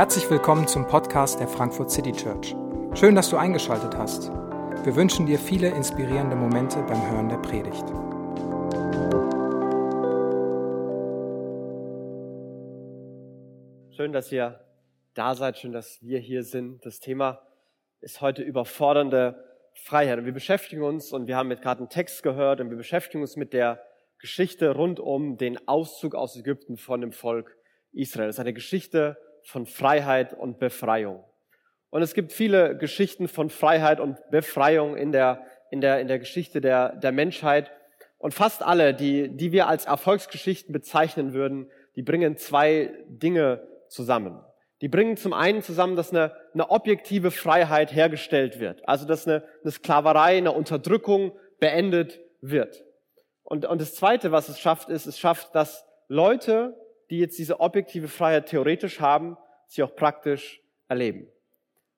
Herzlich willkommen zum Podcast der Frankfurt City Church. Schön, dass du eingeschaltet hast. Wir wünschen dir viele inspirierende Momente beim Hören der Predigt. Schön, dass ihr da seid, schön, dass wir hier sind. Das Thema ist heute überfordernde Freiheit. Und wir beschäftigen uns, und wir haben jetzt gerade einen Text gehört, und wir beschäftigen uns mit der Geschichte rund um den Auszug aus Ägypten von dem Volk Israel. Das ist eine Geschichte von Freiheit und Befreiung. Und es gibt viele Geschichten von Freiheit und Befreiung in der, in der, in der Geschichte der, der Menschheit. Und fast alle, die, die wir als Erfolgsgeschichten bezeichnen würden, die bringen zwei Dinge zusammen. Die bringen zum einen zusammen, dass eine, eine objektive Freiheit hergestellt wird. Also, dass eine, eine Sklaverei, eine Unterdrückung beendet wird. Und, und das zweite, was es schafft, ist, es schafft, dass Leute die jetzt diese objektive Freiheit theoretisch haben, sie auch praktisch erleben.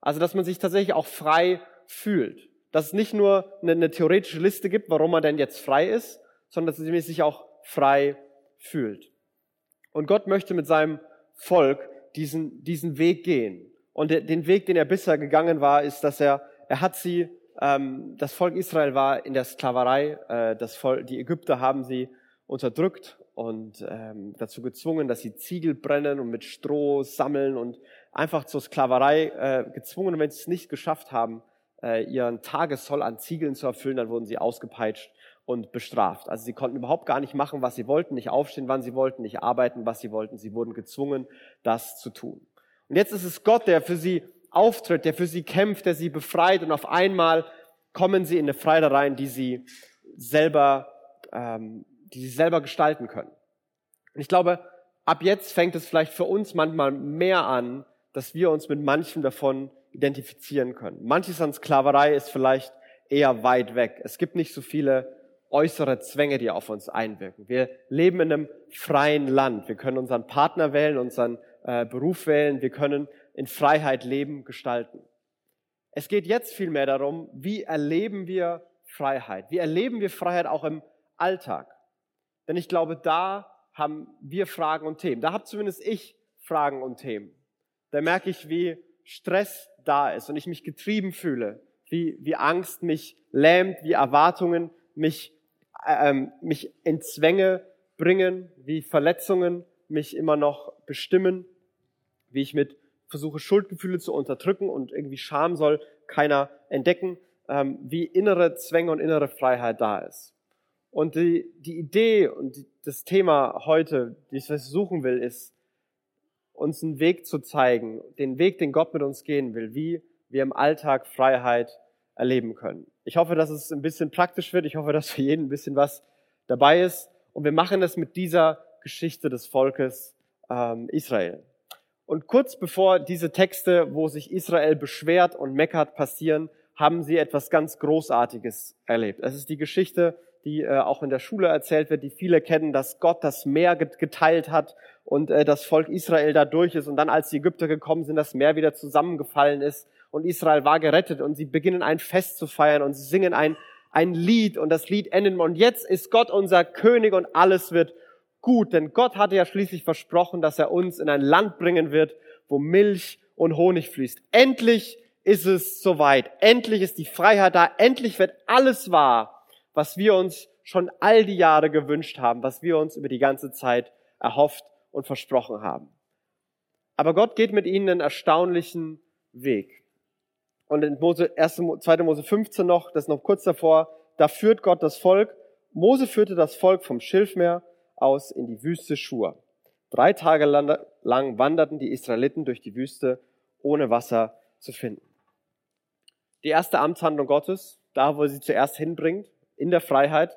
Also, dass man sich tatsächlich auch frei fühlt. Dass es nicht nur eine, eine theoretische Liste gibt, warum man denn jetzt frei ist, sondern dass man sich auch frei fühlt. Und Gott möchte mit seinem Volk diesen, diesen Weg gehen. Und den Weg, den er bisher gegangen war, ist, dass er, er hat sie, ähm, das Volk Israel war in der Sklaverei, äh, das Volk, die Ägypter haben sie unterdrückt und ähm, dazu gezwungen, dass sie Ziegel brennen und mit Stroh sammeln und einfach zur Sklaverei äh, gezwungen. Wenn sie es nicht geschafft haben, äh, ihren Tagessoll an Ziegeln zu erfüllen, dann wurden sie ausgepeitscht und bestraft. Also sie konnten überhaupt gar nicht machen, was sie wollten, nicht aufstehen, wann sie wollten, nicht arbeiten, was sie wollten. Sie wurden gezwungen, das zu tun. Und jetzt ist es Gott, der für sie auftritt, der für sie kämpft, der sie befreit und auf einmal kommen sie in eine Freiheit rein, die sie selber ähm, die sie selber gestalten können. Und ich glaube, ab jetzt fängt es vielleicht für uns manchmal mehr an, dass wir uns mit manchem davon identifizieren können. Manches an Sklaverei ist vielleicht eher weit weg. Es gibt nicht so viele äußere Zwänge, die auf uns einwirken. Wir leben in einem freien Land. Wir können unseren Partner wählen, unseren äh, Beruf wählen. Wir können in Freiheit leben, gestalten. Es geht jetzt vielmehr darum, wie erleben wir Freiheit? Wie erleben wir Freiheit auch im Alltag? Denn ich glaube, da haben wir Fragen und Themen. Da habe zumindest ich Fragen und Themen. Da merke ich, wie Stress da ist und ich mich getrieben fühle, wie, wie Angst mich lähmt, wie Erwartungen mich, ähm, mich in Zwänge bringen, wie Verletzungen mich immer noch bestimmen, wie ich mit versuche, Schuldgefühle zu unterdrücken und irgendwie Scham soll keiner entdecken, ähm, wie innere Zwänge und innere Freiheit da ist. Und die, die Idee und die, das Thema heute, die ich versuchen will, ist, uns einen Weg zu zeigen, den Weg, den Gott mit uns gehen will, wie wir im Alltag Freiheit erleben können. Ich hoffe, dass es ein bisschen praktisch wird. Ich hoffe, dass für jeden ein bisschen was dabei ist. Und wir machen das mit dieser Geschichte des Volkes ähm, Israel. Und kurz bevor diese Texte, wo sich Israel beschwert und meckert, passieren, haben sie etwas ganz Großartiges erlebt. Es ist die Geschichte die äh, auch in der Schule erzählt wird, die viele kennen, dass Gott das Meer geteilt hat und äh, das Volk Israel da durch ist und dann, als die Ägypter gekommen sind, das Meer wieder zusammengefallen ist und Israel war gerettet und sie beginnen ein Fest zu feiern und sie singen ein, ein Lied und das Lied endet und jetzt ist Gott unser König und alles wird gut, denn Gott hatte ja schließlich versprochen, dass er uns in ein Land bringen wird, wo Milch und Honig fließt. Endlich ist es soweit. Endlich ist die Freiheit da. Endlich wird alles wahr was wir uns schon all die Jahre gewünscht haben, was wir uns über die ganze Zeit erhofft und versprochen haben. Aber Gott geht mit ihnen einen erstaunlichen Weg. Und in Mose, 1, 2. Mose 15 noch, das ist noch kurz davor, da führt Gott das Volk. Mose führte das Volk vom Schilfmeer aus in die Wüste Schur. Drei Tage lang wanderten die Israeliten durch die Wüste, ohne Wasser zu finden. Die erste Amtshandlung Gottes, da wo sie zuerst hinbringt, in der Freiheit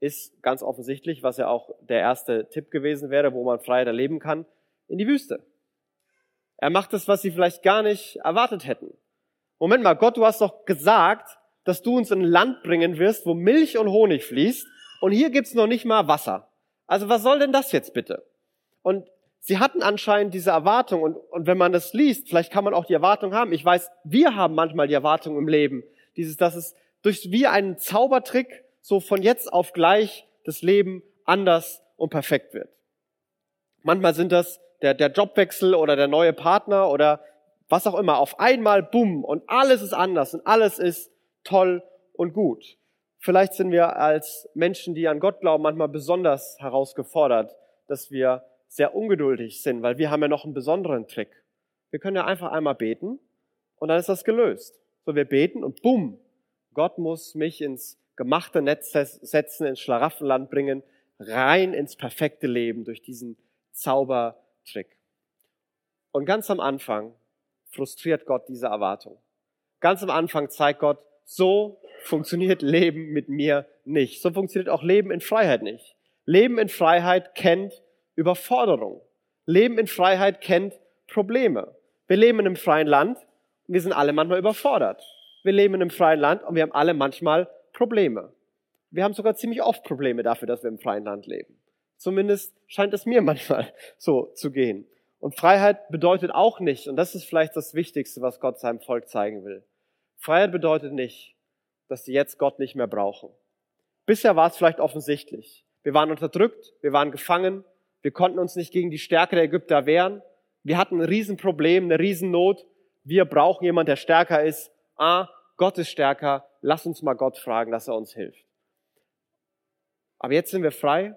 ist ganz offensichtlich, was ja auch der erste Tipp gewesen wäre, wo man Freiheit erleben kann, in die Wüste. Er macht das, was sie vielleicht gar nicht erwartet hätten. Moment mal, Gott, du hast doch gesagt, dass du uns in ein Land bringen wirst, wo Milch und Honig fließt, und hier gibt's noch nicht mal Wasser. Also was soll denn das jetzt bitte? Und sie hatten anscheinend diese Erwartung, und, und wenn man das liest, vielleicht kann man auch die Erwartung haben. Ich weiß, wir haben manchmal die Erwartung im Leben, dieses, dass es durch wie einen Zaubertrick so von jetzt auf gleich das Leben anders und perfekt wird. Manchmal sind das der, der Jobwechsel oder der neue Partner oder was auch immer. Auf einmal, bumm, und alles ist anders und alles ist toll und gut. Vielleicht sind wir als Menschen, die an Gott glauben, manchmal besonders herausgefordert, dass wir sehr ungeduldig sind, weil wir haben ja noch einen besonderen Trick. Wir können ja einfach einmal beten und dann ist das gelöst. So, wir beten und bumm, Gott muss mich ins gemachte Netz setzen, ins Schlaraffenland bringen, rein ins perfekte Leben durch diesen Zaubertrick. Und ganz am Anfang frustriert Gott diese Erwartung. Ganz am Anfang zeigt Gott, so funktioniert Leben mit mir nicht. So funktioniert auch Leben in Freiheit nicht. Leben in Freiheit kennt Überforderung. Leben in Freiheit kennt Probleme. Wir leben in einem freien Land und wir sind alle manchmal überfordert. Wir leben in einem freien Land und wir haben alle manchmal Probleme. Wir haben sogar ziemlich oft Probleme dafür, dass wir im freien Land leben. Zumindest scheint es mir manchmal so zu gehen. Und Freiheit bedeutet auch nicht, und das ist vielleicht das Wichtigste, was Gott seinem Volk zeigen will. Freiheit bedeutet nicht, dass sie jetzt Gott nicht mehr brauchen. Bisher war es vielleicht offensichtlich. Wir waren unterdrückt, wir waren gefangen, wir konnten uns nicht gegen die Stärke der Ägypter wehren, wir hatten ein Riesenproblem, eine Riesennot, wir brauchen jemanden, der stärker ist. Ah, Gott ist stärker, lass uns mal Gott fragen, dass er uns hilft. Aber jetzt sind wir frei,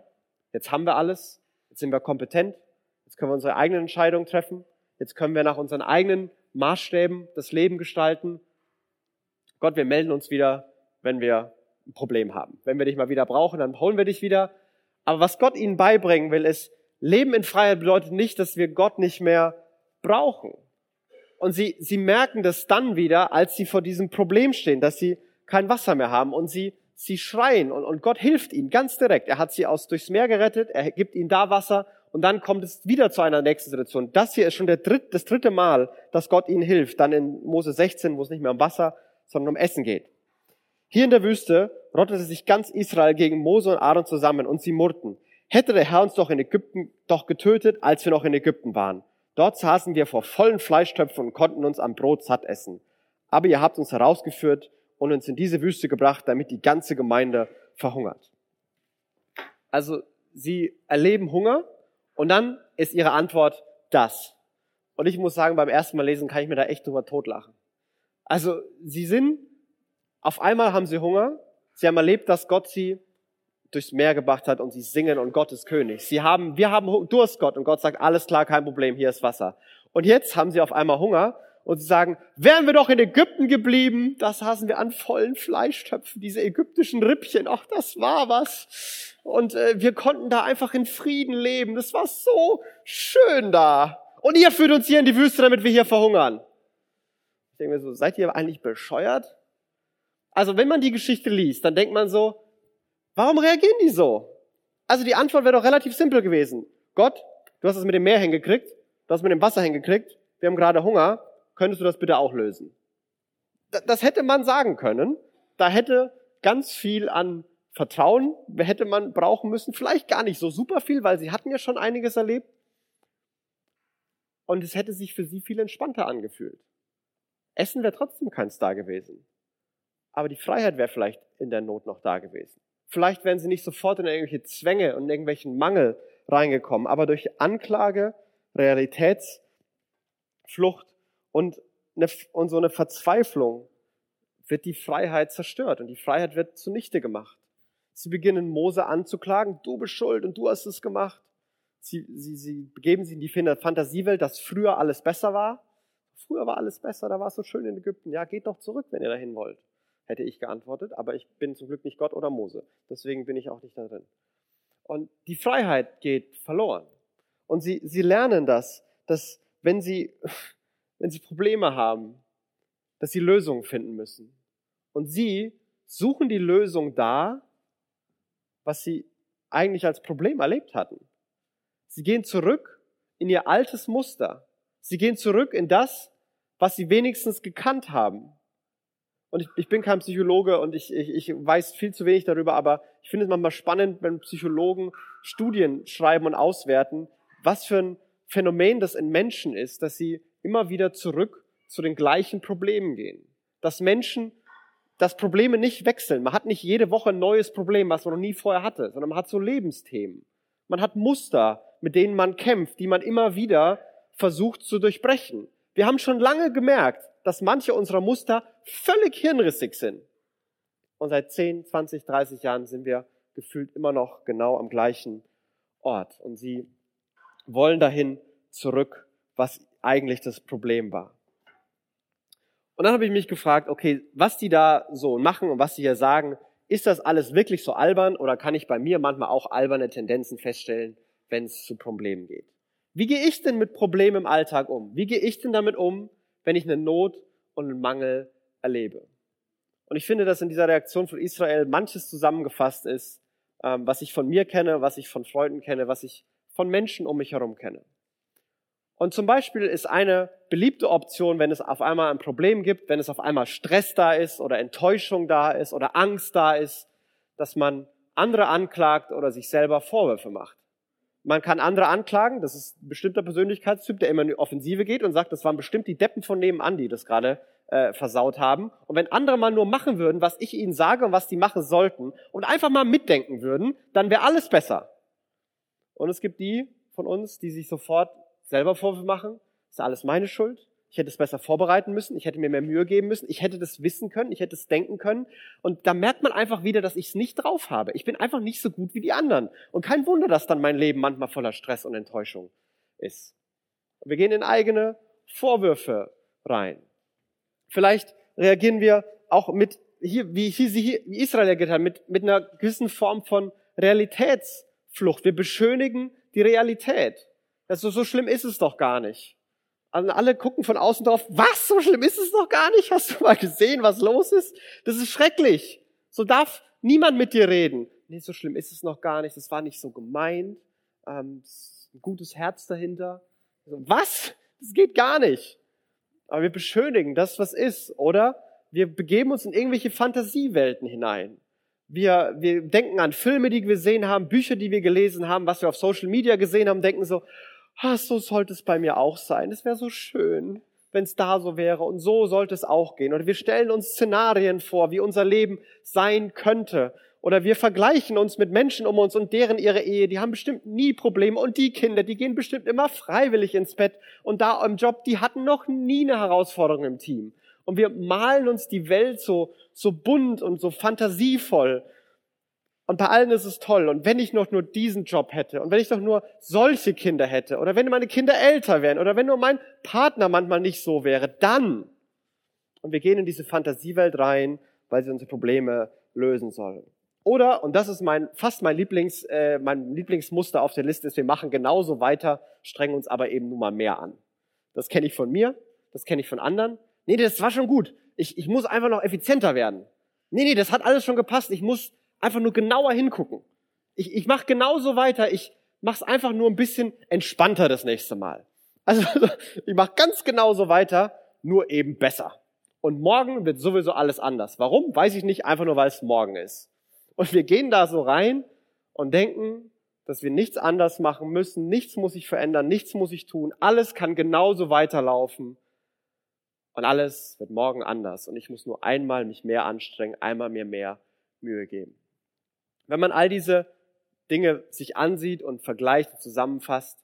jetzt haben wir alles, jetzt sind wir kompetent, jetzt können wir unsere eigenen Entscheidungen treffen, jetzt können wir nach unseren eigenen Maßstäben das Leben gestalten. Gott, wir melden uns wieder, wenn wir ein Problem haben. Wenn wir dich mal wieder brauchen, dann holen wir dich wieder. Aber was Gott ihnen beibringen will, ist, Leben in Freiheit bedeutet nicht, dass wir Gott nicht mehr brauchen. Und sie, sie merken das dann wieder, als sie vor diesem Problem stehen, dass sie kein Wasser mehr haben und sie, sie schreien und, und Gott hilft ihnen ganz direkt. Er hat sie aus durchs Meer gerettet, er gibt ihnen da Wasser und dann kommt es wieder zu einer nächsten Situation. Das hier ist schon der dritt, das dritte Mal, dass Gott ihnen hilft. Dann in Mose 16, wo es nicht mehr um Wasser, sondern um Essen geht. Hier in der Wüste rottete sich ganz Israel gegen Mose und Aaron zusammen und sie murrten. Hätte der Herr uns doch in Ägypten doch getötet, als wir noch in Ägypten waren. Dort saßen wir vor vollen Fleischtöpfen und konnten uns am Brot satt essen. Aber ihr habt uns herausgeführt und uns in diese Wüste gebracht, damit die ganze Gemeinde verhungert. Also sie erleben Hunger und dann ist ihre Antwort das. Und ich muss sagen, beim ersten Mal lesen kann ich mir da echt drüber totlachen. Also sie sind, auf einmal haben sie Hunger, sie haben erlebt, dass Gott sie durchs Meer gebracht hat und sie singen und Gott ist König. Sie haben, wir haben Durst, Gott, und Gott sagt, alles klar, kein Problem, hier ist Wasser. Und jetzt haben sie auf einmal Hunger und sie sagen, wären wir doch in Ägypten geblieben, da saßen wir an vollen Fleischtöpfen, diese ägyptischen Rippchen, ach, das war was. Und äh, wir konnten da einfach in Frieden leben, das war so schön da. Und ihr führt uns hier in die Wüste, damit wir hier verhungern. Ich denke mir so, seid ihr eigentlich bescheuert? Also wenn man die Geschichte liest, dann denkt man so, Warum reagieren die so? Also die Antwort wäre doch relativ simpel gewesen. Gott, du hast es mit dem Meer hingekriegt, du hast es mit dem Wasser hingekriegt, wir haben gerade Hunger, könntest du das bitte auch lösen? Das hätte man sagen können. Da hätte ganz viel an Vertrauen hätte man brauchen müssen. Vielleicht gar nicht so super viel, weil sie hatten ja schon einiges erlebt. Und es hätte sich für sie viel entspannter angefühlt. Essen wäre trotzdem keins da gewesen. Aber die Freiheit wäre vielleicht in der Not noch da gewesen. Vielleicht wären sie nicht sofort in irgendwelche Zwänge und irgendwelchen Mangel reingekommen, aber durch Anklage, Realitätsflucht und, eine, und so eine Verzweiflung wird die Freiheit zerstört und die Freiheit wird zunichte gemacht. Sie beginnen Mose anzuklagen, du bist schuld und du hast es gemacht. Sie, sie, sie begeben sich in die Fantasiewelt, dass früher alles besser war. Früher war alles besser, da war es so schön in Ägypten. Ja, geht doch zurück, wenn ihr dahin wollt hätte ich geantwortet, aber ich bin zum Glück nicht Gott oder Mose. Deswegen bin ich auch nicht da drin. Und die Freiheit geht verloren. Und sie, sie lernen das, dass wenn sie, wenn sie Probleme haben, dass sie Lösungen finden müssen. Und sie suchen die Lösung da, was sie eigentlich als Problem erlebt hatten. Sie gehen zurück in ihr altes Muster. Sie gehen zurück in das, was sie wenigstens gekannt haben. Und ich, ich bin kein Psychologe und ich, ich, ich weiß viel zu wenig darüber, aber ich finde es manchmal spannend, wenn Psychologen Studien schreiben und auswerten, was für ein Phänomen das in Menschen ist, dass sie immer wieder zurück zu den gleichen Problemen gehen. Dass Menschen, dass Probleme nicht wechseln. Man hat nicht jede Woche ein neues Problem, was man noch nie vorher hatte, sondern man hat so Lebensthemen. Man hat Muster, mit denen man kämpft, die man immer wieder versucht zu durchbrechen. Wir haben schon lange gemerkt, dass manche unserer Muster völlig hirnrissig sind. Und seit 10, 20, 30 Jahren sind wir gefühlt immer noch genau am gleichen Ort. Und sie wollen dahin zurück, was eigentlich das Problem war. Und dann habe ich mich gefragt, okay, was die da so machen und was sie hier sagen, ist das alles wirklich so albern oder kann ich bei mir manchmal auch alberne Tendenzen feststellen, wenn es zu Problemen geht? Wie gehe ich denn mit Problemen im Alltag um? Wie gehe ich denn damit um, wenn ich eine Not und einen Mangel erlebe? Und ich finde, dass in dieser Reaktion von Israel manches zusammengefasst ist, ähm, was ich von mir kenne, was ich von Freunden kenne, was ich von Menschen um mich herum kenne. Und zum Beispiel ist eine beliebte Option, wenn es auf einmal ein Problem gibt, wenn es auf einmal Stress da ist oder Enttäuschung da ist oder Angst da ist, dass man andere anklagt oder sich selber Vorwürfe macht. Man kann andere anklagen, das ist ein bestimmter Persönlichkeitstyp, der immer in die Offensive geht und sagt, das waren bestimmt die Deppen von nebenan, die das gerade äh, versaut haben. Und wenn andere mal nur machen würden, was ich ihnen sage und was die machen sollten und einfach mal mitdenken würden, dann wäre alles besser. Und es gibt die von uns, die sich sofort selber Vorwürfe machen, ist alles meine Schuld. Ich hätte es besser vorbereiten müssen, ich hätte mir mehr Mühe geben müssen, ich hätte das wissen können, ich hätte es denken können. Und da merkt man einfach wieder, dass ich es nicht drauf habe. Ich bin einfach nicht so gut wie die anderen. Und kein Wunder, dass dann mein Leben manchmal voller Stress und Enttäuschung ist. wir gehen in eigene Vorwürfe rein. Vielleicht reagieren wir auch mit, hier, wie, hier, wie Israel reagiert hat, mit, mit einer gewissen Form von Realitätsflucht. Wir beschönigen die Realität. Also so schlimm ist es doch gar nicht. Und alle gucken von außen drauf, was, so schlimm ist es doch gar nicht? Hast du mal gesehen, was los ist? Das ist schrecklich. So darf niemand mit dir reden. Nee, so schlimm ist es noch gar nicht. Das war nicht so gemeint. Ähm, ein gutes Herz dahinter. Was? Das geht gar nicht. Aber wir beschönigen das, was ist, oder? Wir begeben uns in irgendwelche Fantasiewelten hinein. Wir, wir denken an Filme, die wir gesehen haben, Bücher, die wir gelesen haben, was wir auf Social Media gesehen haben, denken so, ah, so sollte es bei mir auch sein. Es wäre so schön, wenn es da so wäre. Und so sollte es auch gehen. Oder wir stellen uns Szenarien vor, wie unser Leben sein könnte. Oder wir vergleichen uns mit Menschen um uns und deren ihre Ehe, die haben bestimmt nie Probleme. Und die Kinder, die gehen bestimmt immer freiwillig ins Bett. Und da im Job, die hatten noch nie eine Herausforderung im Team. Und wir malen uns die Welt so, so bunt und so fantasievoll. Und bei allen ist es toll. Und wenn ich noch nur diesen Job hätte und wenn ich doch nur solche Kinder hätte oder wenn meine Kinder älter wären oder wenn nur mein Partner manchmal nicht so wäre, dann. Und wir gehen in diese Fantasiewelt rein, weil sie unsere Probleme lösen soll. Oder, und das ist mein, fast mein, Lieblings, äh, mein Lieblingsmuster auf der Liste, ist, wir machen genauso weiter, strengen uns aber eben nur mal mehr an. Das kenne ich von mir, das kenne ich von anderen. Nee, das war schon gut. Ich, ich muss einfach noch effizienter werden. Nee, nee, das hat alles schon gepasst. Ich muss einfach nur genauer hingucken. Ich, ich mache genauso weiter. Ich mache es einfach nur ein bisschen entspannter das nächste Mal. Also ich mache ganz genauso weiter, nur eben besser. Und morgen wird sowieso alles anders. Warum? Weiß ich nicht, einfach nur weil es morgen ist. Und wir gehen da so rein und denken, dass wir nichts anders machen müssen, nichts muss sich verändern, nichts muss ich tun, alles kann genauso weiterlaufen und alles wird morgen anders und ich muss nur einmal mich mehr anstrengen, einmal mir mehr Mühe geben. Wenn man all diese Dinge sich ansieht und vergleicht und zusammenfasst,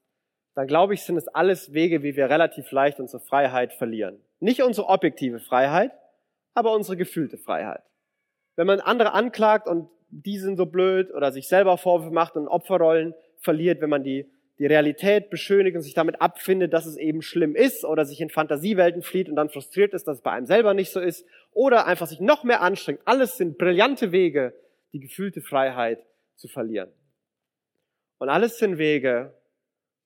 dann glaube ich, sind es alles Wege, wie wir relativ leicht unsere Freiheit verlieren. Nicht unsere objektive Freiheit, aber unsere gefühlte Freiheit. Wenn man andere anklagt und die sind so blöd oder sich selber Vorwürfe macht und Opferrollen verliert, wenn man die, die Realität beschönigt und sich damit abfindet, dass es eben schlimm ist oder sich in Fantasiewelten flieht und dann frustriert ist, dass es bei einem selber nicht so ist oder einfach sich noch mehr anstrengt. Alles sind brillante Wege, die gefühlte Freiheit zu verlieren. Und alles sind Wege,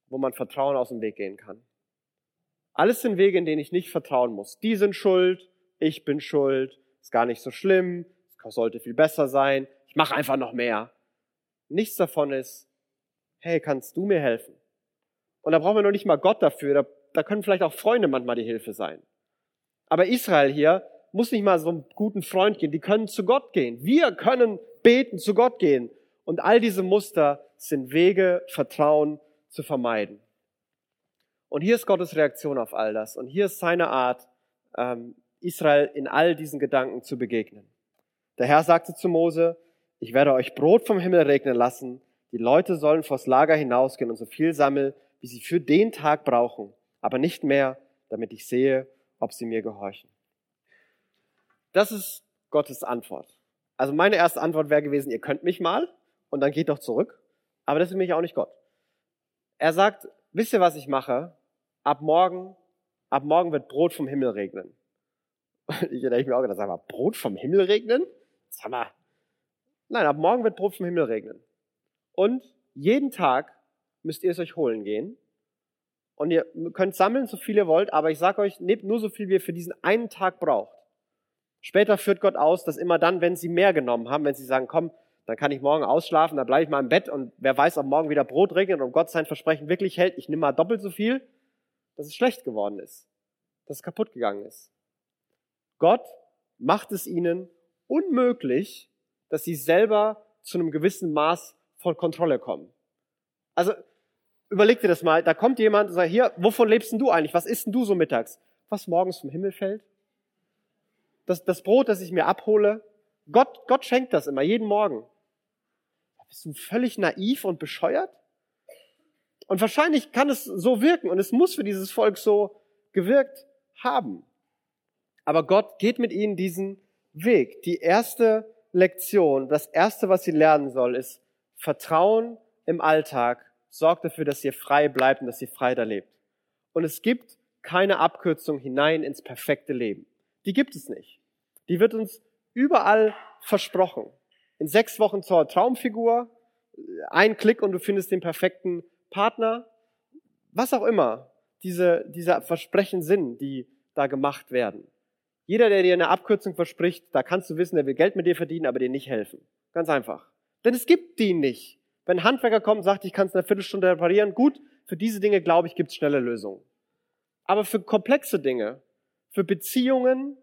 wo man Vertrauen aus dem Weg gehen kann. Alles sind Wege, in denen ich nicht vertrauen muss. Die sind schuld, ich bin schuld, ist gar nicht so schlimm, sollte viel besser sein, ich mache einfach noch mehr. Nichts davon ist, hey, kannst du mir helfen? Und da brauchen wir noch nicht mal Gott dafür, da, da können vielleicht auch Freunde manchmal die Hilfe sein. Aber Israel hier muss nicht mal so einen guten Freund gehen, die können zu Gott gehen. Wir können beten, zu Gott gehen. Und all diese Muster sind Wege, Vertrauen zu vermeiden. Und hier ist Gottes Reaktion auf all das. Und hier ist seine Art, ähm, Israel in all diesen Gedanken zu begegnen. Der Herr sagte zu Mose, ich werde euch Brot vom Himmel regnen lassen, Die Leute sollen vors Lager hinausgehen und so viel sammeln, wie sie für den Tag brauchen, aber nicht mehr, damit ich sehe, ob sie mir gehorchen. Das ist Gottes Antwort. Also meine erste Antwort wäre gewesen, ihr könnt mich mal und dann geht doch zurück. Aber das ist nämlich auch nicht Gott. Er sagt, wisst ihr, was ich mache? Ab morgen, ab morgen wird Brot vom Himmel regnen. Ich hätte mir auch gedacht, sag mal, Brot vom Himmel regnen? Sag mal. Nein, ab morgen wird Brot vom Himmel regnen. Und jeden Tag müsst ihr es euch holen gehen. Und ihr könnt sammeln, so viel ihr wollt, aber ich sage euch, nehmt nur so viel, wie ihr für diesen einen Tag braucht. Später führt Gott aus, dass immer dann, wenn sie mehr genommen haben, wenn sie sagen, komm, dann kann ich morgen ausschlafen, dann bleibe ich mal im Bett und wer weiß, ob morgen wieder Brot regnet und Gott sein Versprechen wirklich hält, ich nehme mal doppelt so viel, dass es schlecht geworden ist, dass es kaputt gegangen ist. Gott macht es ihnen unmöglich, dass sie selber zu einem gewissen Maß von Kontrolle kommen. Also überleg dir das mal, da kommt jemand und sagt, hier, wovon lebst denn du eigentlich? Was isst denn du so mittags? Was morgens vom Himmel fällt? Das, das Brot, das ich mir abhole? Gott, Gott schenkt das immer, jeden Morgen. Bist du völlig naiv und bescheuert? Und wahrscheinlich kann es so wirken und es muss für dieses Volk so gewirkt haben. Aber Gott geht mit ihnen diesen Weg. Die erste Lektion, das erste, was sie lernen soll, ist Vertrauen im Alltag. Sorgt dafür, dass ihr frei bleibt und dass ihr frei da lebt. Und es gibt keine Abkürzung hinein ins perfekte Leben. Die gibt es nicht. Die wird uns überall versprochen. In sechs Wochen zur Traumfigur, ein Klick und du findest den perfekten Partner, was auch immer diese, diese Versprechen sind, die da gemacht werden. Jeder, der dir eine Abkürzung verspricht, da kannst du wissen, der will Geld mit dir verdienen, aber dir nicht helfen. Ganz einfach. Denn es gibt die nicht. Wenn ein Handwerker kommt und sagt, ich kann es in einer Viertelstunde reparieren, gut, für diese Dinge, glaube ich, gibt es schnelle Lösungen. Aber für komplexe Dinge, für Beziehungen,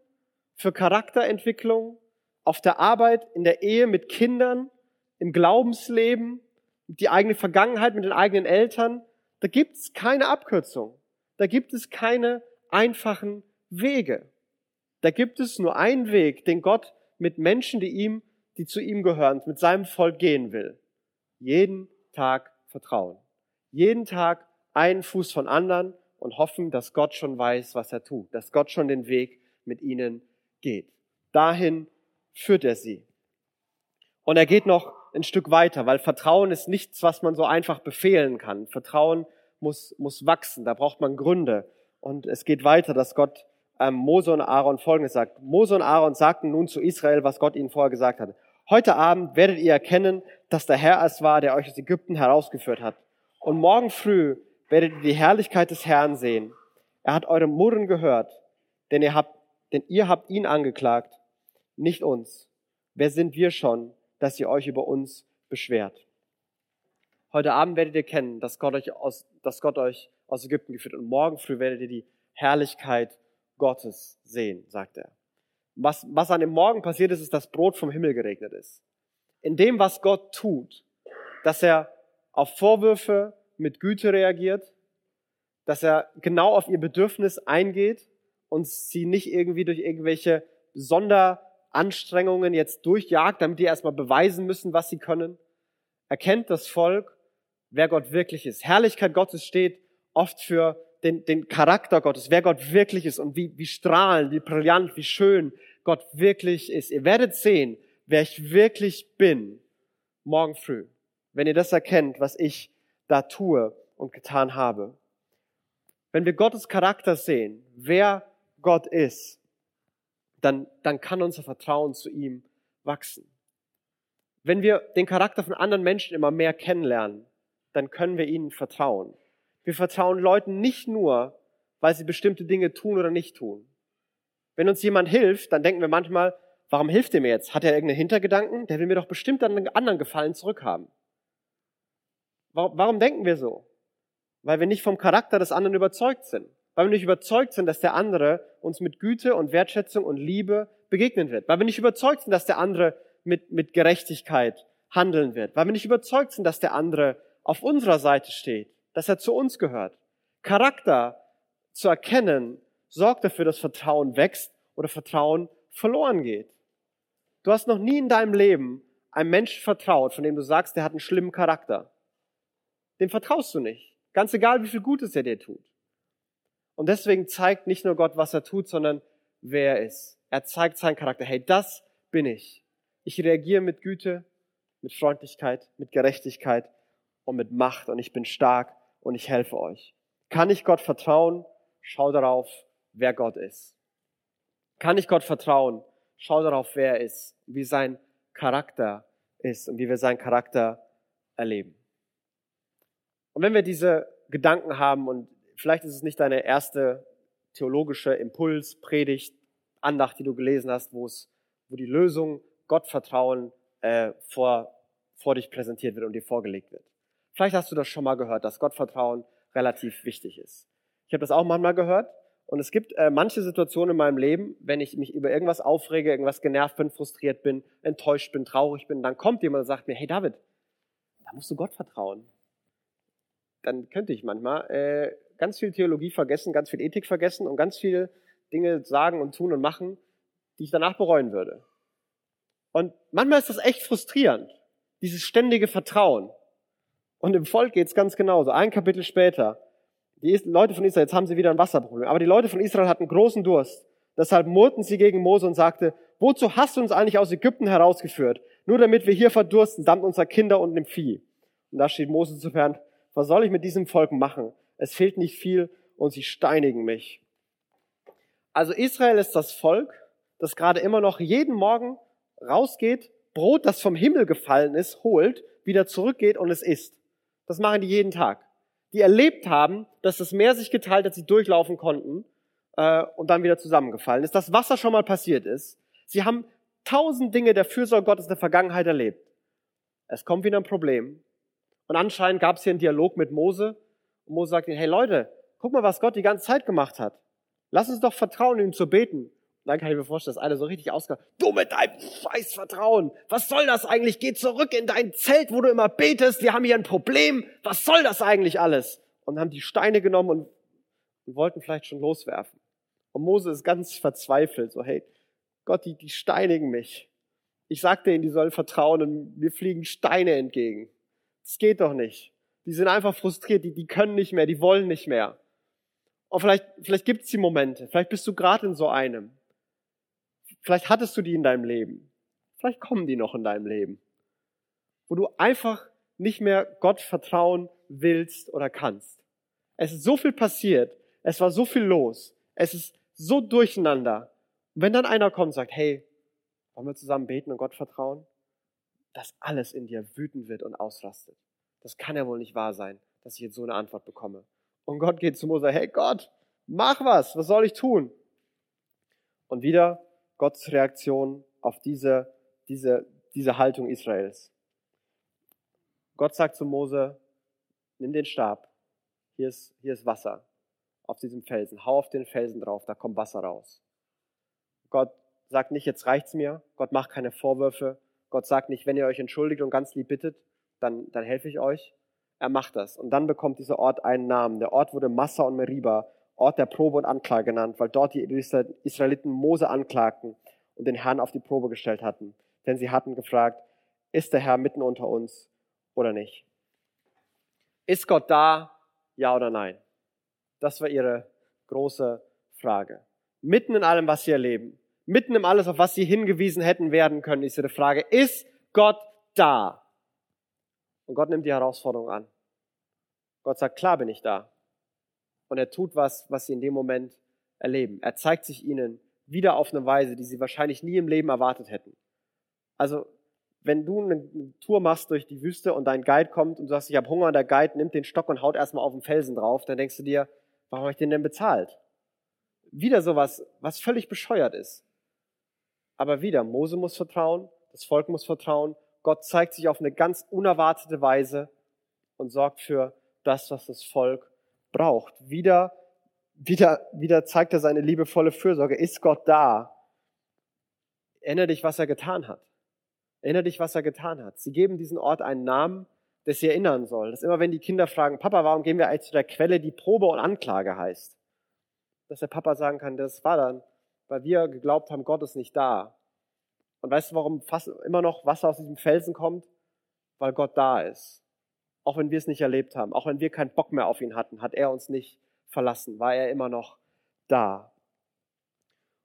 für Charakterentwicklung, auf der Arbeit, in der Ehe, mit Kindern, im Glaubensleben, die eigene Vergangenheit mit den eigenen Eltern, da gibt es keine Abkürzung. Da gibt es keine einfachen Wege. Da gibt es nur einen Weg, den Gott mit Menschen, die ihm, die zu ihm gehören, mit seinem Volk gehen will. Jeden Tag vertrauen. Jeden Tag einen Fuß von anderen und hoffen, dass Gott schon weiß, was er tut, dass Gott schon den Weg mit ihnen geht. Dahin führt er sie. Und er geht noch ein Stück weiter, weil Vertrauen ist nichts, was man so einfach befehlen kann. Vertrauen muss, muss wachsen, da braucht man Gründe. Und es geht weiter, dass Gott ähm, Mose und Aaron Folgendes sagt. Mose und Aaron sagten nun zu Israel, was Gott ihnen vorher gesagt hatte. Heute Abend werdet ihr erkennen, dass der Herr es war, der euch aus Ägypten herausgeführt hat. Und morgen früh werdet ihr die Herrlichkeit des Herrn sehen. Er hat eure Murren gehört, denn ihr habt, denn ihr habt ihn angeklagt, nicht uns. Wer sind wir schon, dass ihr euch über uns beschwert. Heute Abend werdet ihr kennen, dass Gott euch aus, dass Gott euch aus Ägypten geführt. Und morgen früh werdet ihr die Herrlichkeit Gottes sehen, sagt er. Was, was an dem Morgen passiert ist, ist, dass Brot vom Himmel geregnet ist. In dem, was Gott tut, dass er auf Vorwürfe mit Güte reagiert, dass er genau auf ihr Bedürfnis eingeht und sie nicht irgendwie durch irgendwelche Sonder Anstrengungen jetzt durchjagt, damit die erstmal beweisen müssen, was sie können, erkennt das Volk, wer Gott wirklich ist. Herrlichkeit Gottes steht oft für den, den Charakter Gottes, wer Gott wirklich ist und wie, wie strahlend, wie brillant, wie schön Gott wirklich ist. Ihr werdet sehen, wer ich wirklich bin, morgen früh, wenn ihr das erkennt, was ich da tue und getan habe. Wenn wir Gottes Charakter sehen, wer Gott ist, dann, dann kann unser Vertrauen zu ihm wachsen. Wenn wir den Charakter von anderen Menschen immer mehr kennenlernen, dann können wir ihnen vertrauen. Wir vertrauen Leuten nicht nur, weil sie bestimmte Dinge tun oder nicht tun. Wenn uns jemand hilft, dann denken wir manchmal, warum hilft er mir jetzt? Hat er irgendeinen Hintergedanken? Der will mir doch bestimmt einen anderen Gefallen zurückhaben. Warum denken wir so? Weil wir nicht vom Charakter des anderen überzeugt sind weil wir nicht überzeugt sind, dass der andere uns mit Güte und Wertschätzung und Liebe begegnen wird, weil wir nicht überzeugt sind, dass der andere mit, mit Gerechtigkeit handeln wird, weil wir nicht überzeugt sind, dass der andere auf unserer Seite steht, dass er zu uns gehört. Charakter zu erkennen, sorgt dafür, dass Vertrauen wächst oder Vertrauen verloren geht. Du hast noch nie in deinem Leben einem Menschen vertraut, von dem du sagst, der hat einen schlimmen Charakter, dem vertraust du nicht. Ganz egal, wie viel Gutes er dir tut. Und deswegen zeigt nicht nur Gott, was er tut, sondern wer er ist. Er zeigt seinen Charakter. Hey, das bin ich. Ich reagiere mit Güte, mit Freundlichkeit, mit Gerechtigkeit und mit Macht und ich bin stark und ich helfe euch. Kann ich Gott vertrauen? Schau darauf, wer Gott ist. Kann ich Gott vertrauen? Schau darauf, wer er ist, wie sein Charakter ist und wie wir seinen Charakter erleben. Und wenn wir diese Gedanken haben und vielleicht ist es nicht deine erste theologische Impuls, Predigt, Andacht, die du gelesen hast, wo es, wo die Lösung Gottvertrauen äh, vor, vor dich präsentiert wird und dir vorgelegt wird. Vielleicht hast du das schon mal gehört, dass Gottvertrauen relativ wichtig ist. Ich habe das auch manchmal gehört und es gibt äh, manche Situationen in meinem Leben, wenn ich mich über irgendwas aufrege, irgendwas genervt bin, frustriert bin, enttäuscht bin, traurig bin, dann kommt jemand und sagt mir, hey David, da musst du Gott vertrauen. Dann könnte ich manchmal äh, ganz viel Theologie vergessen, ganz viel Ethik vergessen und ganz viele Dinge sagen und tun und machen, die ich danach bereuen würde. Und manchmal ist das echt frustrierend, dieses ständige Vertrauen. Und im Volk geht's ganz genauso. Ein Kapitel später die Leute von Israel, jetzt haben sie wieder ein Wasserproblem, aber die Leute von Israel hatten großen Durst. Deshalb murrten sie gegen Mose und sagte, wozu hast du uns eigentlich aus Ägypten herausgeführt? Nur damit wir hier verdursten, samt unserer Kinder und dem Vieh. Und da steht Mose zu Herrn, was soll ich mit diesem Volk machen? Es fehlt nicht viel und sie steinigen mich. Also Israel ist das Volk, das gerade immer noch jeden Morgen rausgeht, Brot, das vom Himmel gefallen ist, holt, wieder zurückgeht und es isst. Das machen die jeden Tag die erlebt haben, dass das Meer sich geteilt hat, sie durchlaufen konnten äh, und dann wieder zusammengefallen ist, dass Wasser schon mal passiert ist. Sie haben tausend Dinge der Fürsorge Gottes in der Vergangenheit erlebt. Es kommt wieder ein Problem. Und anscheinend gab es hier einen Dialog mit Mose. Und Mose sagt ihnen, hey Leute, guck mal, was Gott die ganze Zeit gemacht hat. Lass uns doch vertrauen, ihm zu beten dann kann ich mir vorstellen, dass einer so richtig ausgeht. Du mit deinem scheiß Vertrauen. Was soll das eigentlich? Geh zurück in dein Zelt, wo du immer betest. Wir haben hier ein Problem. Was soll das eigentlich alles? Und haben die Steine genommen und, und wollten vielleicht schon loswerfen. Und Mose ist ganz verzweifelt. So, hey, Gott, die, die steinigen mich. Ich sagte ihnen, die sollen vertrauen und mir fliegen Steine entgegen. Das geht doch nicht. Die sind einfach frustriert. Die, die können nicht mehr. Die wollen nicht mehr. Und vielleicht, vielleicht gibt es die Momente. Vielleicht bist du gerade in so einem. Vielleicht hattest du die in deinem Leben. Vielleicht kommen die noch in deinem Leben. Wo du einfach nicht mehr Gott vertrauen willst oder kannst. Es ist so viel passiert. Es war so viel los. Es ist so durcheinander. Und wenn dann einer kommt und sagt, hey, wollen wir zusammen beten und Gott vertrauen? Dass alles in dir wütend wird und ausrastet. Das kann ja wohl nicht wahr sein, dass ich jetzt so eine Antwort bekomme. Und Gott geht zu Mose, hey Gott, mach was, was soll ich tun? Und wieder Gottes Reaktion auf diese, diese, diese Haltung Israels. Gott sagt zu Mose, nimm den Stab, hier ist, hier ist Wasser auf diesem Felsen, hau auf den Felsen drauf, da kommt Wasser raus. Gott sagt nicht, jetzt reicht's mir, Gott macht keine Vorwürfe, Gott sagt nicht, wenn ihr euch entschuldigt und ganz lieb bittet, dann, dann helfe ich euch. Er macht das. Und dann bekommt dieser Ort einen Namen. Der Ort wurde Massa und Meriba, Ort der Probe und Anklage genannt, weil dort die Israeliten Mose anklagten und den Herrn auf die Probe gestellt hatten. Denn sie hatten gefragt, ist der Herr mitten unter uns oder nicht? Ist Gott da, ja oder nein? Das war ihre große Frage. Mitten in allem, was sie erleben, mitten in alles, auf was sie hingewiesen hätten werden können, ist ihre Frage, ist Gott da? Und Gott nimmt die Herausforderung an. Gott sagt, klar bin ich da und er tut was, was sie in dem Moment erleben. Er zeigt sich ihnen wieder auf eine Weise, die sie wahrscheinlich nie im Leben erwartet hätten. Also, wenn du eine Tour machst durch die Wüste und dein Guide kommt und du sagst, ich habe Hunger und der Guide nimmt den Stock und haut erstmal auf den Felsen drauf, dann denkst du dir, warum habe ich den denn bezahlt? Wieder sowas, was völlig bescheuert ist. Aber wieder, Mose muss vertrauen, das Volk muss vertrauen, Gott zeigt sich auf eine ganz unerwartete Weise und sorgt für das, was das Volk braucht. Wieder, wieder, wieder zeigt er seine liebevolle Fürsorge. Ist Gott da? Erinnere dich, was er getan hat. Erinnere dich, was er getan hat. Sie geben diesen Ort einen Namen, der sie erinnern soll. Dass immer, wenn die Kinder fragen, Papa, warum gehen wir eigentlich zu der Quelle, die Probe und Anklage heißt? Dass der Papa sagen kann, das war dann, weil wir geglaubt haben, Gott ist nicht da. Und weißt du, warum fast immer noch Wasser aus diesem Felsen kommt? Weil Gott da ist. Auch wenn wir es nicht erlebt haben, auch wenn wir keinen Bock mehr auf ihn hatten, hat er uns nicht verlassen, war er immer noch da.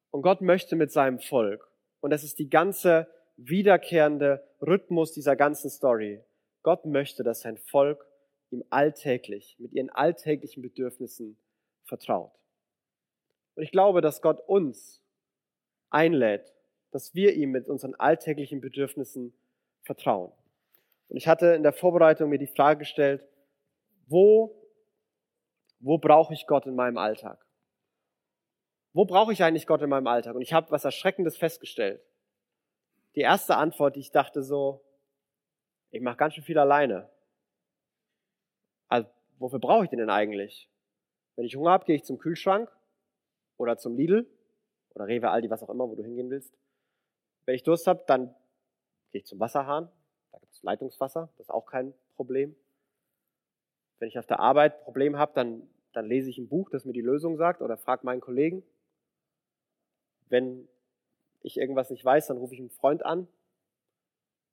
Und Gott möchte mit seinem Volk, und das ist die ganze wiederkehrende Rhythmus dieser ganzen Story, Gott möchte, dass sein Volk ihm alltäglich, mit ihren alltäglichen Bedürfnissen vertraut. Und ich glaube, dass Gott uns einlädt, dass wir ihm mit unseren alltäglichen Bedürfnissen vertrauen. Und ich hatte in der Vorbereitung mir die Frage gestellt, wo, wo brauche ich Gott in meinem Alltag? Wo brauche ich eigentlich Gott in meinem Alltag? Und ich habe was Erschreckendes festgestellt. Die erste Antwort, die ich dachte so, ich mache ganz schön viel alleine. Also, wofür brauche ich den denn eigentlich? Wenn ich Hunger habe, gehe ich zum Kühlschrank oder zum Lidl oder Rewe, Aldi, was auch immer, wo du hingehen willst. Wenn ich Durst habe, dann gehe ich zum Wasserhahn. Da gibt es Leitungswasser, das ist auch kein Problem. Wenn ich auf der Arbeit ein Problem habe, dann, dann lese ich ein Buch, das mir die Lösung sagt oder frage meinen Kollegen. Wenn ich irgendwas nicht weiß, dann rufe ich einen Freund an.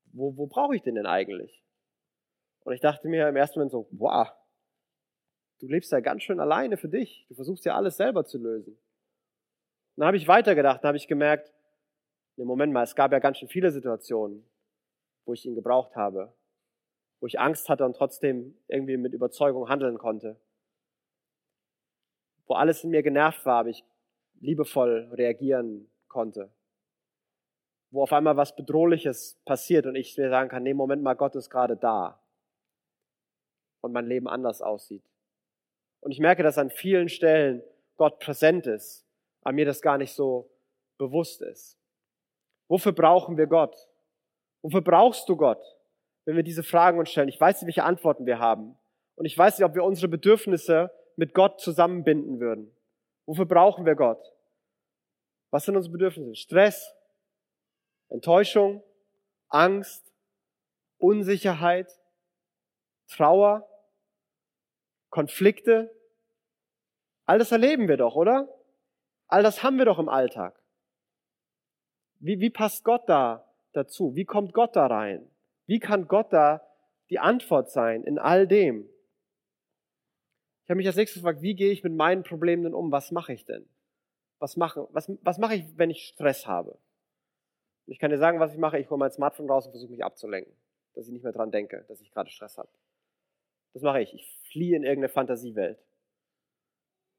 Wo, wo brauche ich den denn eigentlich? Und ich dachte mir im ersten Moment so, wow, du lebst ja ganz schön alleine für dich. Du versuchst ja alles selber zu lösen. Dann habe ich weitergedacht, dann habe ich gemerkt, nee, Moment mal, es gab ja ganz schön viele Situationen, wo ich ihn gebraucht habe, wo ich Angst hatte und trotzdem irgendwie mit Überzeugung handeln konnte. Wo alles in mir genervt war, aber ich liebevoll reagieren konnte. Wo auf einmal was Bedrohliches passiert und ich mir sagen kann, nee, Moment mal, Gott ist gerade da. Und mein Leben anders aussieht. Und ich merke, dass an vielen Stellen Gott präsent ist aber mir das gar nicht so bewusst ist. Wofür brauchen wir Gott? Wofür brauchst du Gott, wenn wir diese Fragen uns stellen? Ich weiß nicht, welche Antworten wir haben. Und ich weiß nicht, ob wir unsere Bedürfnisse mit Gott zusammenbinden würden. Wofür brauchen wir Gott? Was sind unsere Bedürfnisse? Stress, Enttäuschung, Angst, Unsicherheit, Trauer, Konflikte. All das erleben wir doch, oder? All das haben wir doch im Alltag. Wie, wie passt Gott da dazu? Wie kommt Gott da rein? Wie kann Gott da die Antwort sein in all dem? Ich habe mich als nächstes gefragt, wie gehe ich mit meinen Problemen denn um? Was mache ich denn? Was mache, was, was mache ich, wenn ich Stress habe? Ich kann dir sagen, was ich mache. Ich hole mein Smartphone raus und versuche mich abzulenken, dass ich nicht mehr dran denke, dass ich gerade Stress habe. Das mache ich. Ich fliehe in irgendeine Fantasiewelt.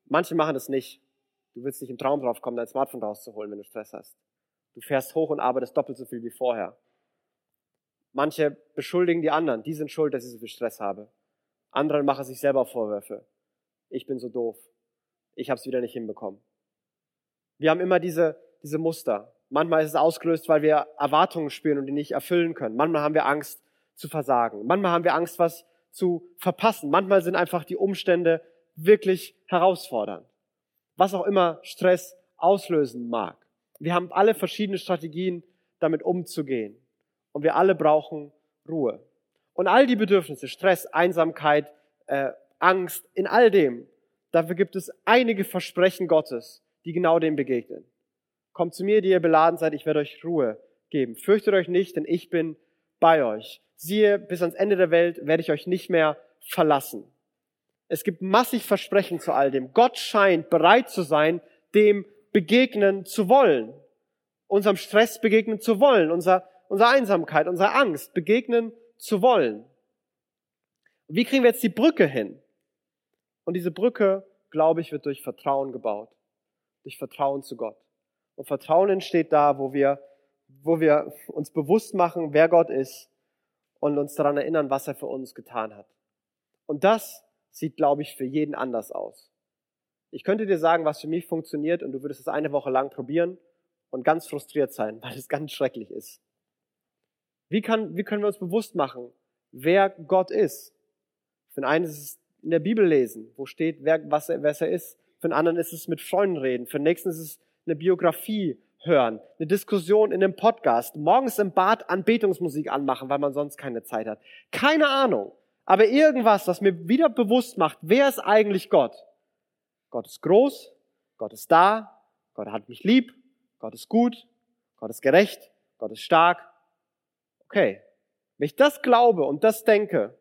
Manche machen das nicht. Du willst nicht im Traum drauf kommen, dein Smartphone rauszuholen, wenn du Stress hast. Du fährst hoch und arbeitest doppelt so viel wie vorher. Manche beschuldigen die anderen, die sind schuld, dass ich so viel Stress habe. Andere machen sich selber Vorwürfe. Ich bin so doof. Ich habe es wieder nicht hinbekommen. Wir haben immer diese, diese Muster. Manchmal ist es ausgelöst, weil wir Erwartungen spüren und die nicht erfüllen können. Manchmal haben wir Angst zu versagen. Manchmal haben wir Angst, was zu verpassen. Manchmal sind einfach die Umstände wirklich herausfordernd was auch immer Stress auslösen mag. Wir haben alle verschiedene Strategien, damit umzugehen. Und wir alle brauchen Ruhe. Und all die Bedürfnisse, Stress, Einsamkeit, äh, Angst, in all dem, dafür gibt es einige Versprechen Gottes, die genau dem begegnen. Kommt zu mir, die ihr beladen seid, ich werde euch Ruhe geben. Fürchtet euch nicht, denn ich bin bei euch. Siehe, bis ans Ende der Welt werde ich euch nicht mehr verlassen. Es gibt massig Versprechen zu all dem. Gott scheint bereit zu sein, dem begegnen zu wollen. Unserem Stress begegnen zu wollen, unserer, unserer Einsamkeit, unserer Angst begegnen zu wollen. Wie kriegen wir jetzt die Brücke hin? Und diese Brücke, glaube ich, wird durch Vertrauen gebaut. Durch Vertrauen zu Gott. Und Vertrauen entsteht da, wo wir, wo wir uns bewusst machen, wer Gott ist und uns daran erinnern, was er für uns getan hat. Und das sieht, glaube ich, für jeden anders aus. Ich könnte dir sagen, was für mich funktioniert und du würdest es eine Woche lang probieren und ganz frustriert sein, weil es ganz schrecklich ist. Wie, kann, wie können wir uns bewusst machen, wer Gott ist? Für den einen ist es in der Bibel lesen, wo steht, wer, was, er, wer er ist. Für den anderen ist es mit Freunden reden. Für den nächsten ist es eine Biografie hören, eine Diskussion in einem Podcast, morgens im Bad Anbetungsmusik anmachen, weil man sonst keine Zeit hat. Keine Ahnung aber irgendwas, was mir wieder bewusst macht, wer ist eigentlich Gott? Gott ist groß, Gott ist da, Gott hat mich lieb, Gott ist gut, Gott ist gerecht Gott ist stark. Okay. Wenn ich das glaube und das denke,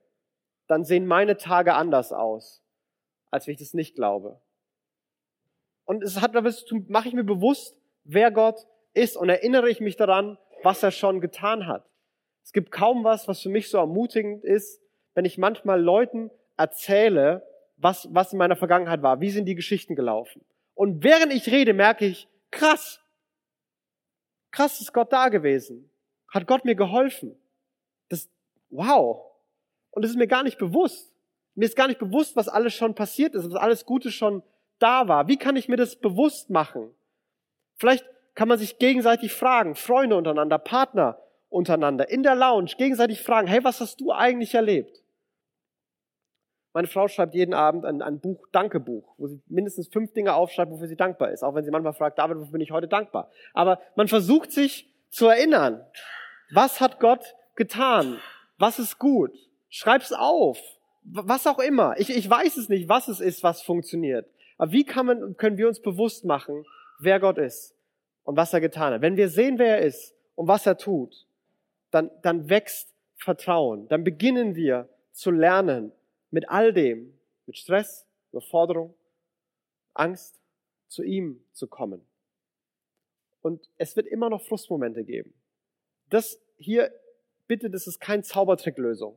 dann sehen meine Tage anders aus, als wenn ich das nicht glaube. Und es hat was zu mache ich mir bewusst, wer Gott ist und erinnere ich mich daran, was er schon getan hat. Es gibt kaum was, was für mich so ermutigend ist, wenn ich manchmal Leuten erzähle, was, was in meiner Vergangenheit war, wie sind die Geschichten gelaufen. Und während ich rede, merke ich, krass, krass ist Gott da gewesen. Hat Gott mir geholfen. Das, wow. Und es ist mir gar nicht bewusst. Mir ist gar nicht bewusst, was alles schon passiert ist, was alles Gute schon da war. Wie kann ich mir das bewusst machen? Vielleicht kann man sich gegenseitig fragen, Freunde untereinander, Partner untereinander, in der Lounge, gegenseitig fragen, hey, was hast du eigentlich erlebt? Meine Frau schreibt jeden Abend ein, ein Buch, Dankebuch, wo sie mindestens fünf Dinge aufschreibt, wofür sie dankbar ist. Auch wenn sie manchmal fragt, David, wofür bin ich heute dankbar? Aber man versucht sich zu erinnern. Was hat Gott getan? Was ist gut? Schreib's auf. Was auch immer. Ich, ich weiß es nicht, was es ist, was funktioniert. Aber wie kann man, können wir uns bewusst machen, wer Gott ist und was er getan hat? Wenn wir sehen, wer er ist und was er tut, dann, dann wächst Vertrauen. Dann beginnen wir zu lernen, mit all dem, mit Stress, Überforderung, Angst, zu ihm zu kommen. Und es wird immer noch Frustmomente geben. Das hier, bitte, das ist kein Zaubertricklösung.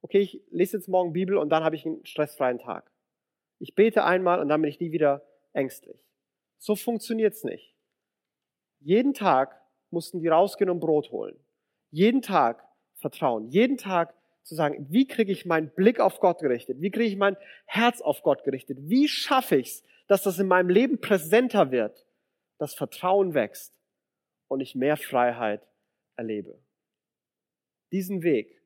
Okay, ich lese jetzt morgen Bibel und dann habe ich einen stressfreien Tag. Ich bete einmal und dann bin ich nie wieder ängstlich. So funktioniert's nicht. Jeden Tag mussten die rausgehen und Brot holen. Jeden Tag vertrauen. Jeden Tag zu sagen, wie kriege ich meinen Blick auf Gott gerichtet? Wie kriege ich mein Herz auf Gott gerichtet? Wie schaffe ich es, dass das in meinem Leben präsenter wird, dass Vertrauen wächst und ich mehr Freiheit erlebe? Diesen Weg,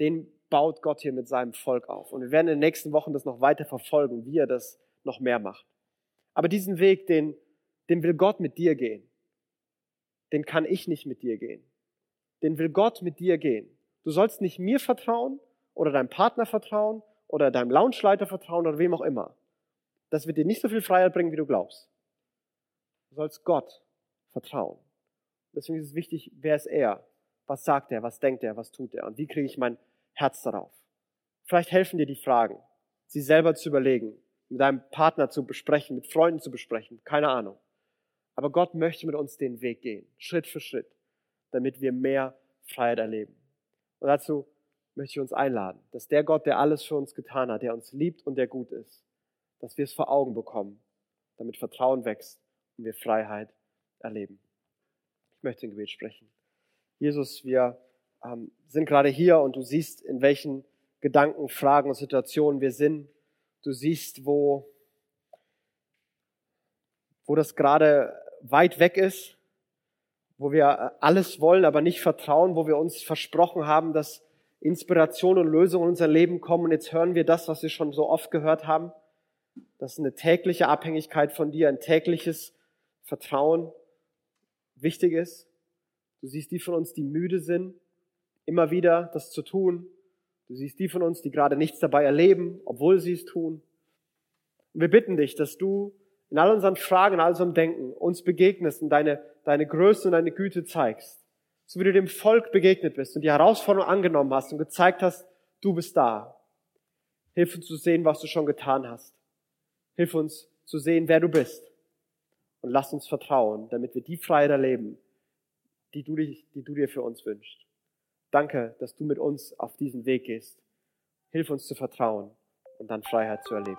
den baut Gott hier mit seinem Volk auf. Und wir werden in den nächsten Wochen das noch weiter verfolgen, wie er das noch mehr macht. Aber diesen Weg, den, den will Gott mit dir gehen. Den kann ich nicht mit dir gehen. Den will Gott mit dir gehen. Du sollst nicht mir vertrauen oder deinem Partner vertrauen oder deinem Launchleiter vertrauen oder wem auch immer. Das wird dir nicht so viel Freiheit bringen, wie du glaubst. Du sollst Gott vertrauen. Deswegen ist es wichtig, wer ist er? Was sagt er? Was denkt er? Was tut er? Und wie kriege ich mein Herz darauf? Vielleicht helfen dir die Fragen, sie selber zu überlegen, mit deinem Partner zu besprechen, mit Freunden zu besprechen, keine Ahnung. Aber Gott möchte mit uns den Weg gehen, Schritt für Schritt, damit wir mehr Freiheit erleben. Und dazu möchte ich uns einladen, dass der Gott, der alles für uns getan hat, der uns liebt und der gut ist, dass wir es vor Augen bekommen, damit Vertrauen wächst und wir Freiheit erleben. Ich möchte ein Gebet sprechen. Jesus, wir ähm, sind gerade hier und du siehst, in welchen Gedanken, Fragen und Situationen wir sind. Du siehst, wo, wo das gerade weit weg ist wo wir äh, alles wollen, aber nicht vertrauen, wo wir uns versprochen haben, dass Inspiration und Lösung in unser Leben kommen. Und jetzt hören wir das, was wir schon so oft gehört haben, dass eine tägliche Abhängigkeit von dir, ein tägliches Vertrauen wichtig ist. Du siehst die von uns, die müde sind, immer wieder das zu tun. Du siehst die von uns, die gerade nichts dabei erleben, obwohl sie es tun. Und wir bitten dich, dass du in all unseren Fragen, in all unserem Denken uns begegnest und deine, deine Größe und deine Güte zeigst. So wie du dem Volk begegnet bist und die Herausforderung angenommen hast und gezeigt hast, du bist da. Hilf uns zu sehen, was du schon getan hast. Hilf uns zu sehen, wer du bist. Und lass uns vertrauen, damit wir die Freiheit erleben, die du, die du dir für uns wünschst. Danke, dass du mit uns auf diesen Weg gehst. Hilf uns zu vertrauen und dann Freiheit zu erleben.